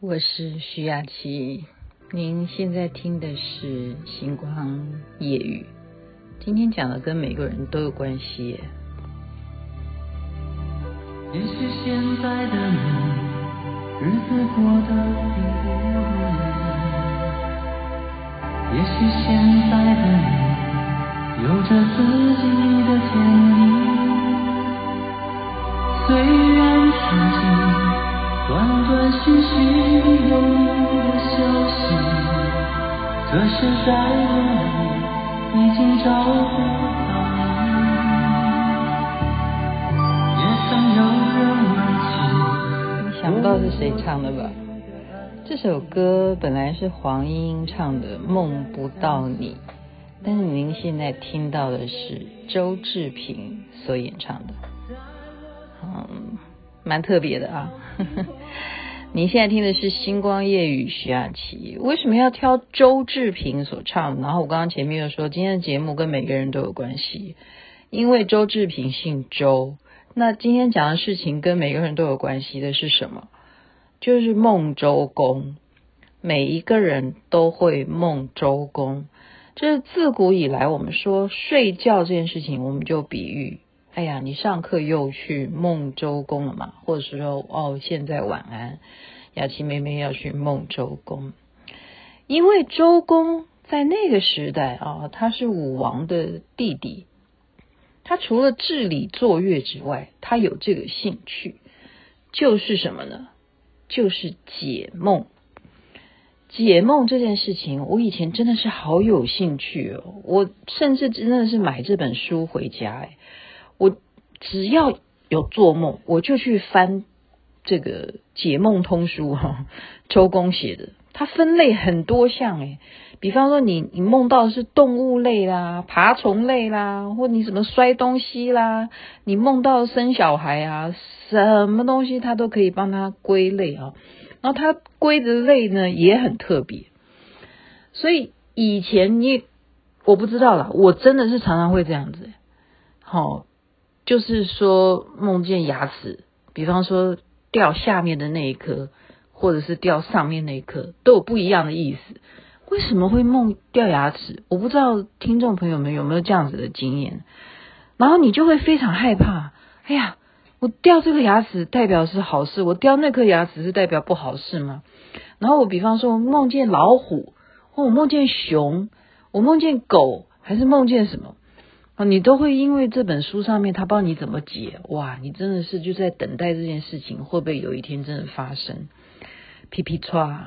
我是徐雅琪，您现在听的是《星光夜语》。今天讲的跟每个人都有关系。也许现在的你，日子过得并不如意。也许现在的你，有着自己的天地。虽然可是在我里已经找不到你。也曾有人问起，你想不到是谁唱的吧？这首歌本来是黄莺唱的《梦不到你》，但是您现在听到的是周志平所演唱的。嗯。蛮特别的啊！你现在听的是《星光夜雨》徐雅琪，为什么要挑周志平所唱？然后我刚刚前面又说，今天的节目跟每个人都有关系，因为周志平姓周。那今天讲的事情跟每个人都有关系的是什么？就是梦周公。每一个人都会梦周公，这是自古以来我们说睡觉这件事情，我们就比喻。哎呀，你上课又去梦周公了嘛？或者是说，哦，现在晚安，雅琪妹妹要去梦周公，因为周公在那个时代啊，他是武王的弟弟，他除了治理作乐之外，他有这个兴趣，就是什么呢？就是解梦。解梦这件事情，我以前真的是好有兴趣哦，我甚至真的是买这本书回家哎。只要有做梦，我就去翻这个解梦通书哈，周公写的，它分类很多项诶，比方说你你梦到的是动物类啦、爬虫类啦，或你什么摔东西啦，你梦到生小孩啊，什么东西它都可以帮它归类啊，然后它归的类呢也很特别，所以以前你我不知道啦，我真的是常常会这样子，好。就是说，梦见牙齿，比方说掉下面的那一颗，或者是掉上面那一颗，都有不一样的意思。为什么会梦掉牙齿？我不知道听众朋友们有没有这样子的经验。然后你就会非常害怕。哎呀，我掉这个牙齿代表是好事，我掉那颗牙齿是代表不好事吗？然后我比方说梦见老虎，或我梦见熊，我梦见狗，还是梦见什么？啊，你都会因为这本书上面他帮你怎么解，哇，你真的是就在等待这件事情会不会有一天真的发生？皮皮剉，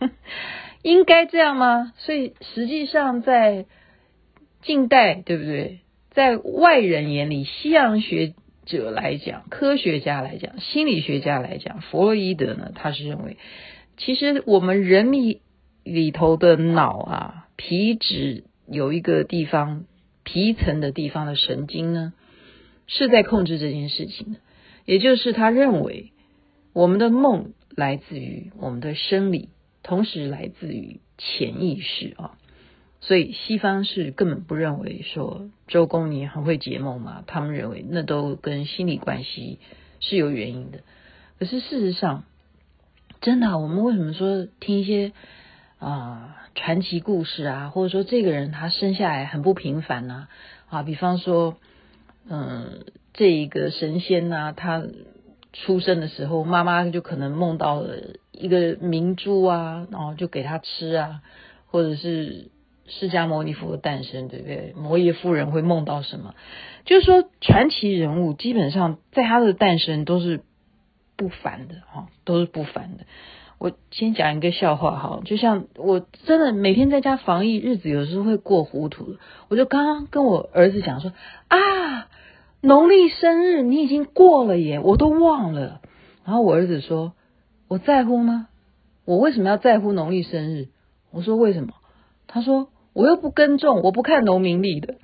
应该这样吗？所以实际上在近代，对不对？在外人眼里，西洋学者来讲，科学家来讲，心理学家来讲，弗洛伊德呢，他是认为，其实我们人里里头的脑啊，皮质有一个地方。皮层的地方的神经呢，是在控制这件事情的，也就是他认为我们的梦来自于我们的生理，同时来自于潜意识啊，所以西方是根本不认为说周公你很会解梦嘛，他们认为那都跟心理关系是有原因的。可是事实上，真的，我们为什么说听一些啊？传奇故事啊，或者说这个人他生下来很不平凡呐啊，比方说，嗯，这一个神仙呐，他出生的时候，妈妈就可能梦到了一个明珠啊，然后就给他吃啊，或者是释迦牟尼佛的诞生，对不对？摩耶夫人会梦到什么？就是说，传奇人物基本上在他的诞生都是不凡的哈，都是不凡的。我先讲一个笑话哈，就像我真的每天在家防疫，日子有时候会过糊涂。我就刚刚跟我儿子讲说啊，农历生日你已经过了耶，我都忘了。然后我儿子说，我在乎吗？我为什么要在乎农历生日？我说为什么？他说我又不耕种，我不看农民历的。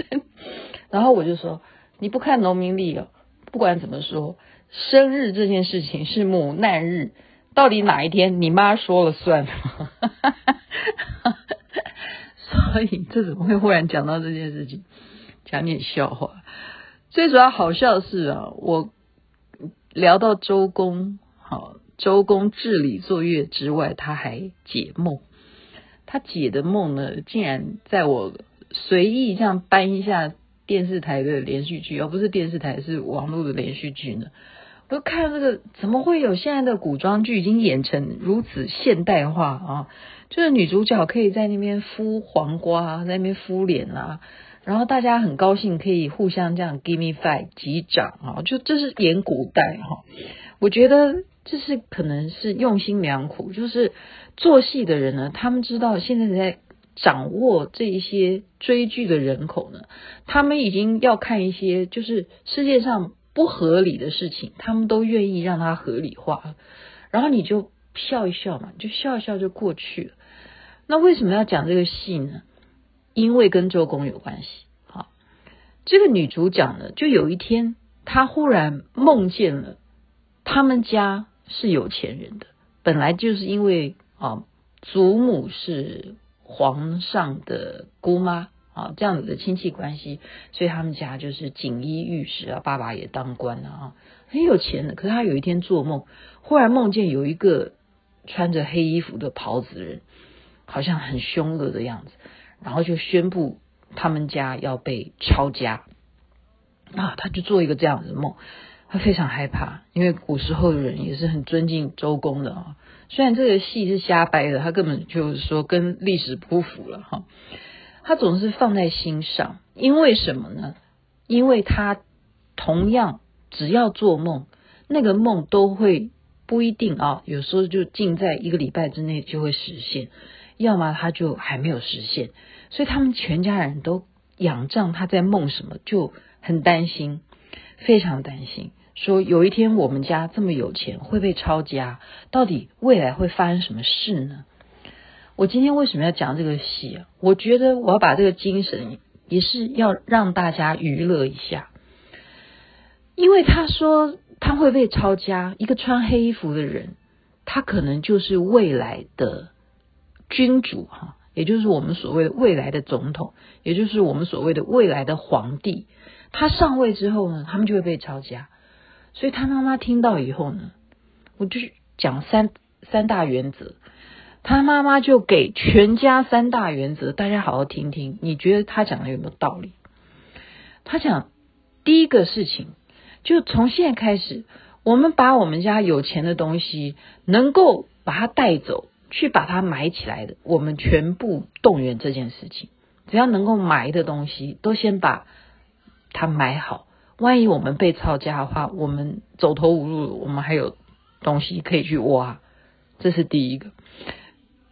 然后我就说你不看农民历哦，不管怎么说，生日这件事情是母难日。到底哪一天你妈说了算？所以这怎么会忽然讲到这件事情？讲点笑话。最主要好笑的是啊，我聊到周公，好，周公治理作乐之外，他还解梦。他解的梦呢，竟然在我随意这样搬一下电视台的连续剧，而不是电视台，是网络的连续剧呢。都看这个，怎么会有现在的古装剧已经演成如此现代化啊？就是女主角可以在那边敷黄瓜，在那边敷脸啊，然后大家很高兴可以互相这样 give me five 击掌啊，就这是演古代哈。我觉得这是可能是用心良苦，就是做戏的人呢，他们知道现在在掌握这一些追剧的人口呢，他们已经要看一些就是世界上。不合理的事情，他们都愿意让它合理化，然后你就笑一笑嘛，就笑一笑就过去了。那为什么要讲这个戏呢？因为跟周公有关系。好，这个女主角呢，就有一天她忽然梦见了他们家是有钱人的，本来就是因为啊，祖母是皇上的姑妈。啊，这样子的亲戚关系，所以他们家就是锦衣玉食啊，爸爸也当官啊，很有钱的。可是他有一天做梦，忽然梦见有一个穿着黑衣服的袍子人，好像很凶恶的样子，然后就宣布他们家要被抄家啊，他就做一个这样子的梦，他非常害怕，因为古时候的人也是很尊敬周公的啊。虽然这个戏是瞎掰的，他根本就是说跟历史不符了哈。他总是放在心上，因为什么呢？因为他同样只要做梦，那个梦都会不一定啊，有时候就尽在一个礼拜之内就会实现，要么他就还没有实现，所以他们全家人都仰仗他在梦什么，就很担心，非常担心，说有一天我们家这么有钱会被抄家，到底未来会发生什么事呢？我今天为什么要讲这个戏啊？我觉得我要把这个精神也是要让大家娱乐一下，因为他说他会被抄家，一个穿黑衣服的人，他可能就是未来的君主哈，也就是我们所谓的未来的总统，也就是我们所谓的未来的皇帝。他上位之后呢，他们就会被抄家。所以他妈妈听到以后呢，我就讲三三大原则。他妈妈就给全家三大原则，大家好好听听。你觉得他讲的有没有道理？他讲第一个事情，就从现在开始，我们把我们家有钱的东西，能够把它带走，去把它埋起来的，我们全部动员这件事情。只要能够埋的东西，都先把它埋好。万一我们被抄家的话，我们走投无路，我们还有东西可以去挖。这是第一个。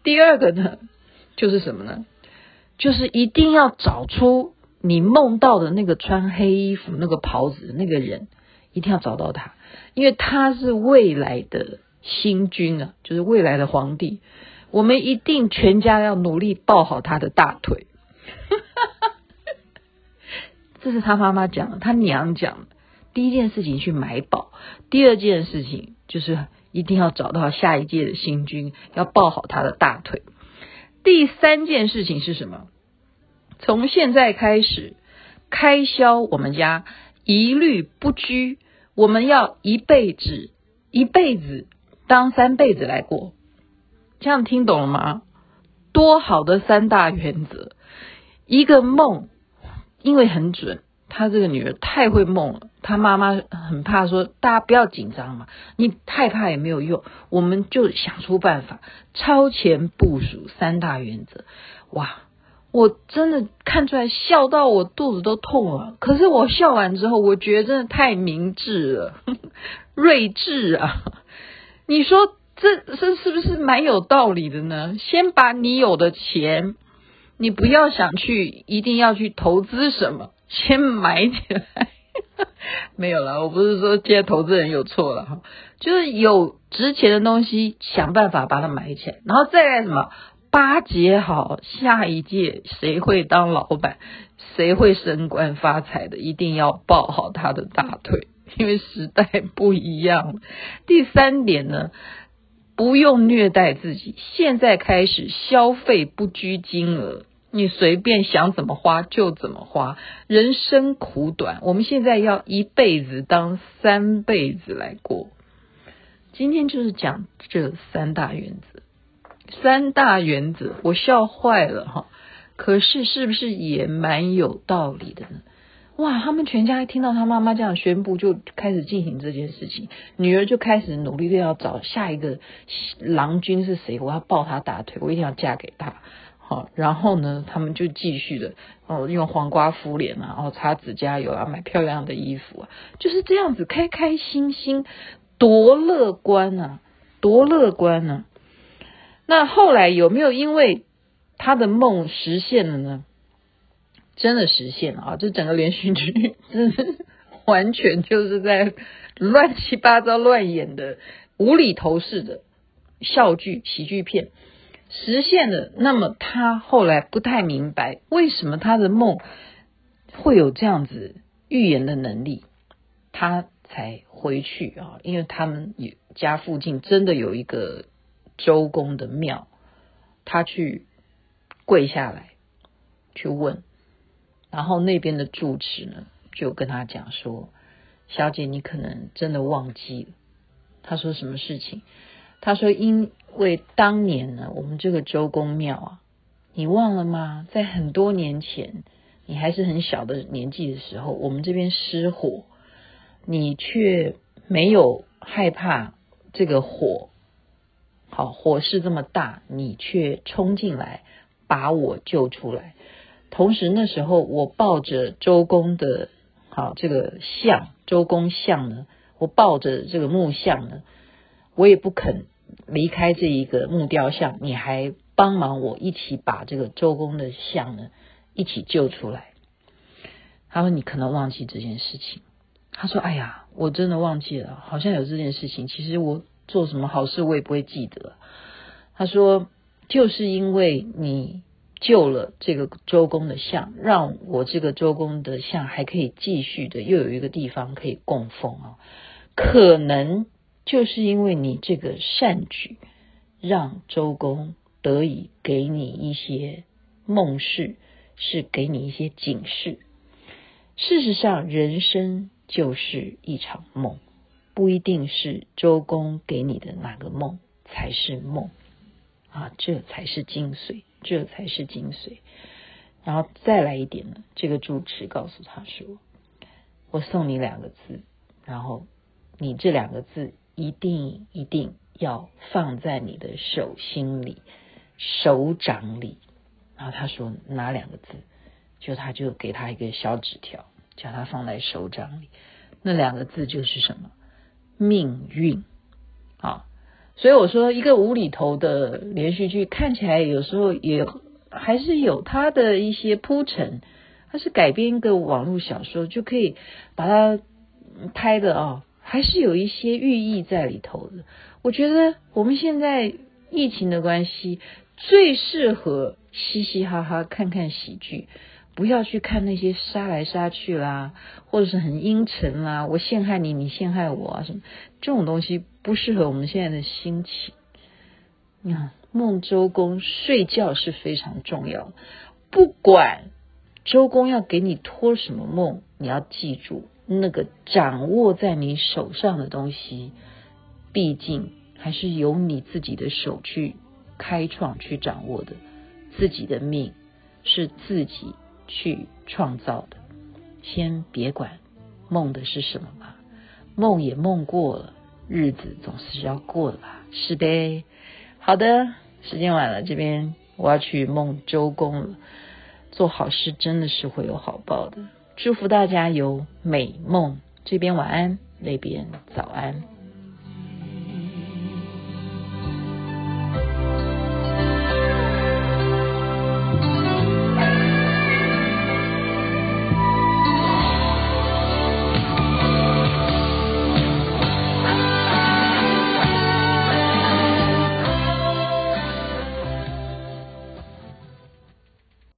第二个呢，就是什么呢？就是一定要找出你梦到的那个穿黑衣服、那个袍子的那个人，一定要找到他，因为他是未来的新君啊，就是未来的皇帝。我们一定全家要努力抱好他的大腿。这是他妈妈讲的，他娘讲的。第一件事情去买宝，第二件事情就是。一定要找到下一届的新君，要抱好他的大腿。第三件事情是什么？从现在开始，开销我们家一律不拘，我们要一辈子一辈子当三辈子来过。这样听懂了吗？多好的三大原则，一个梦，因为很准。他这个女儿太会梦了，他妈妈很怕说，大家不要紧张嘛，你害怕也没有用，我们就想出办法，超前部署三大原则。哇，我真的看出来，笑到我肚子都痛了。可是我笑完之后，我觉得真的太明智了，睿智啊！你说这这是不是蛮有道理的呢？先把你有的钱，你不要想去，一定要去投资什么。先买起来，没有了。我不是说现在投资人有错了哈，就是有值钱的东西，想办法把它买起来，然后再来什么巴结好下一届谁会当老板，谁会升官发财的，一定要抱好他的大腿，因为时代不一样。第三点呢，不用虐待自己，现在开始消费不拘金额。你随便想怎么花就怎么花，人生苦短，我们现在要一辈子当三辈子来过。今天就是讲这三大原则，三大原则我笑坏了哈。可是是不是也蛮有道理的呢？哇！他们全家一听到他妈妈这样宣布，就开始进行这件事情。女儿就开始努力的要找下一个郎君是谁，我要抱他大腿，我一定要嫁给他。好，然后呢，他们就继续的哦，用黄瓜敷脸啊，哦擦指甲油啊，买漂亮的衣服啊，就是这样子开开心心，多乐观啊，多乐观啊！那后来有没有因为他的梦实现了呢？真的实现了啊！这整个连续剧真的完全就是在乱七八糟乱演的无厘头式的笑剧喜剧片实现了。那么他后来不太明白为什么他的梦会有这样子预言的能力，他才回去啊，因为他们家附近真的有一个周公的庙，他去跪下来去问。然后那边的住持呢，就跟他讲说：“小姐，你可能真的忘记了。”他说：“什么事情？”他说：“因为当年呢，我们这个周公庙啊，你忘了吗？在很多年前，你还是很小的年纪的时候，我们这边失火，你却没有害怕这个火。好，火势这么大，你却冲进来把我救出来。”同时那时候我抱着周公的，好这个像周公像呢，我抱着这个木像呢，我也不肯离开这一个木雕像，你还帮忙我一起把这个周公的像呢一起救出来。他说你可能忘记这件事情。他说哎呀，我真的忘记了，好像有这件事情。其实我做什么好事我也不会记得。他说就是因为你。救了这个周公的像，让我这个周公的像还可以继续的，又有一个地方可以供奉啊。可能就是因为你这个善举，让周公得以给你一些梦示，是给你一些警示。事实上，人生就是一场梦，不一定是周公给你的哪个梦才是梦啊，这才是精髓。这才是精髓，然后再来一点呢。这个住持告诉他说：“我送你两个字，然后你这两个字一定一定要放在你的手心里、手掌里。”然后他说：“哪两个字？”就他就给他一个小纸条，叫他放在手掌里。那两个字就是什么？命运啊。所以我说，一个无厘头的连续剧看起来有时候也还是有它的一些铺陈。它是改编一个网络小说，就可以把它拍的啊，还是有一些寓意在里头的。我觉得我们现在疫情的关系，最适合嘻嘻哈哈看看喜剧。不要去看那些杀来杀去啦，或者是很阴沉啦，我陷害你，你陷害我啊，什么这种东西不适合我们现在的心情。你看，梦周公睡觉是非常重要，不管周公要给你托什么梦，你要记住，那个掌握在你手上的东西，毕竟还是由你自己的手去开创、去掌握的，自己的命是自己。去创造的，先别管梦的是什么吧，梦也梦过了，日子总是要过的吧，是呗。好的，时间晚了，这边我要去梦周公了。做好事真的是会有好报的，祝福大家有美梦。这边晚安，那边早安。